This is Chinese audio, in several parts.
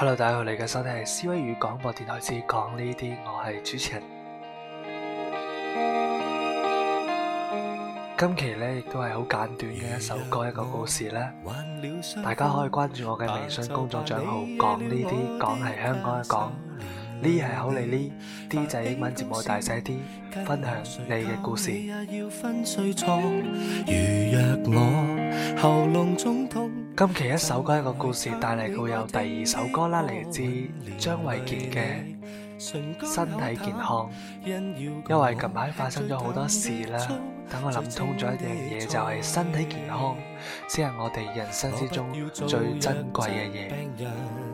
Hello，大家好，你嘅收听系思维语广播电台之讲呢啲，我系主持人。今期咧亦都系好简短嘅一首歌，一个故事咧，大家可以关注我嘅微信公众账号，讲呢啲，讲系香港嘅讲。呢系好你呢，D 仔英文节目大细啲，分享你嘅故事。今期一首歌一个故事，带嚟佢有第二首歌啦，嚟自张卫健嘅《身体健康》，因为近排发生咗好多事啦，等我谂通咗一样嘢，就系身体健康先系我哋人生之中最珍贵嘅嘢。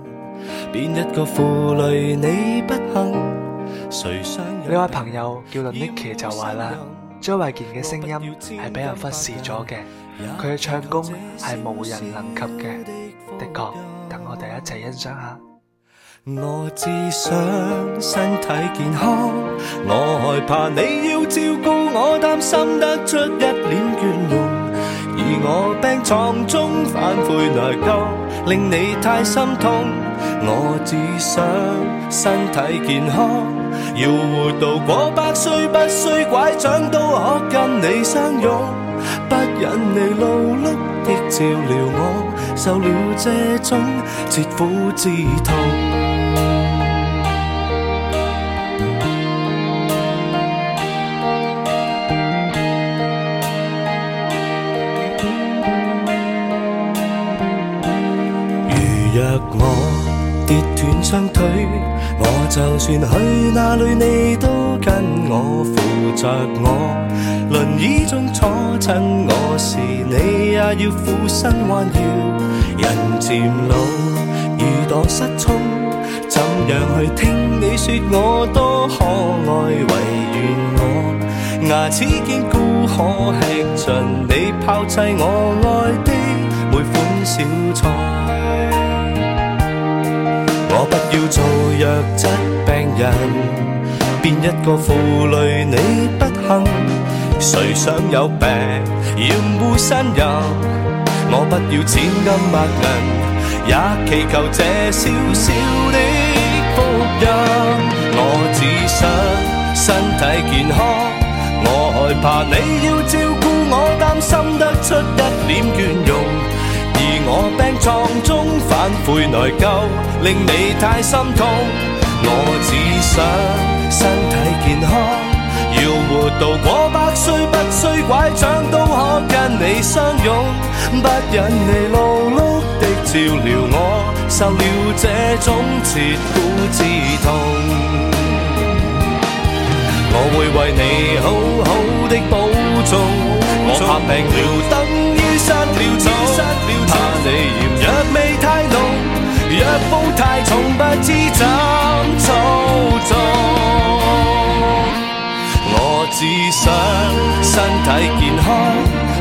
一累你不幸。呢位朋友叫林 n i c k y 就话啦，周卫健嘅声音系俾人忽视咗嘅，佢嘅唱功系无人能及嘅，的确，等我哋一齐欣赏下。我只想身体健康，我害怕你要照顾我，担心得出一脸倦容。而我病床中反悔内疚，令你太心痛。我只想身体健康，要活到过百岁，不需拐杖都可跟你相拥。不忍你劳碌的照料我，受了这种折苦之痛。跌断双腿，我就算去哪里，你都跟我扶着我轮椅中坐撑我时，你也要俯身弯腰。人渐老，遇到失聪，怎样去听你说我多可爱？唯愿我牙齿坚固，可吃尽你抛弃我爱的每款小菜。不要做弱质病人，变一个负累你不幸。谁想有病要误身人？我不要千金百银，也祈求这小小的福音。我只想身体健康，我害怕你要照顾我，担心得出一脸倦容。我病床中反悔内疚，令你太心痛。我只想身体健康，要活到过百岁，不需拐杖都可跟你相拥。不忍你路碌的照料，我受了这种切肤之痛。我会为你好好的保重，我怕病了等于失了宠。你嫌若未太老，若风太重，不知怎操纵。我只想身体健康，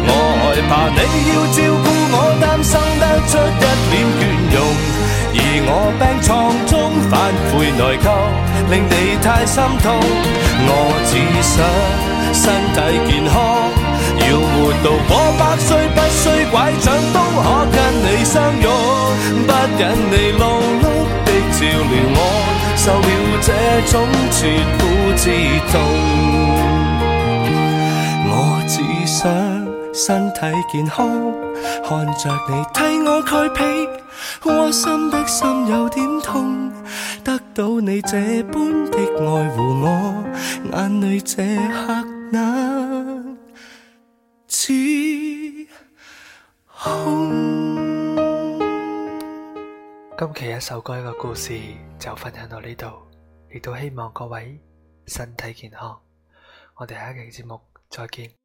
我害怕你要照顾我，担心得出一脸倦容。而我病床中反悔内疚，令你太心痛。我只想身体健康。要活到百岁，不需拐杖，都可跟你相拥。不忍你落碌的照料我受了这种绝苦之痛。我只想身体健康，看着你替我盖被，窝心的心有点痛。得到你这般的爱护，我眼泪这刻。今期一首歌嘅故事就分享到呢度，亦都希望各位身体健康。我哋下期节目再见。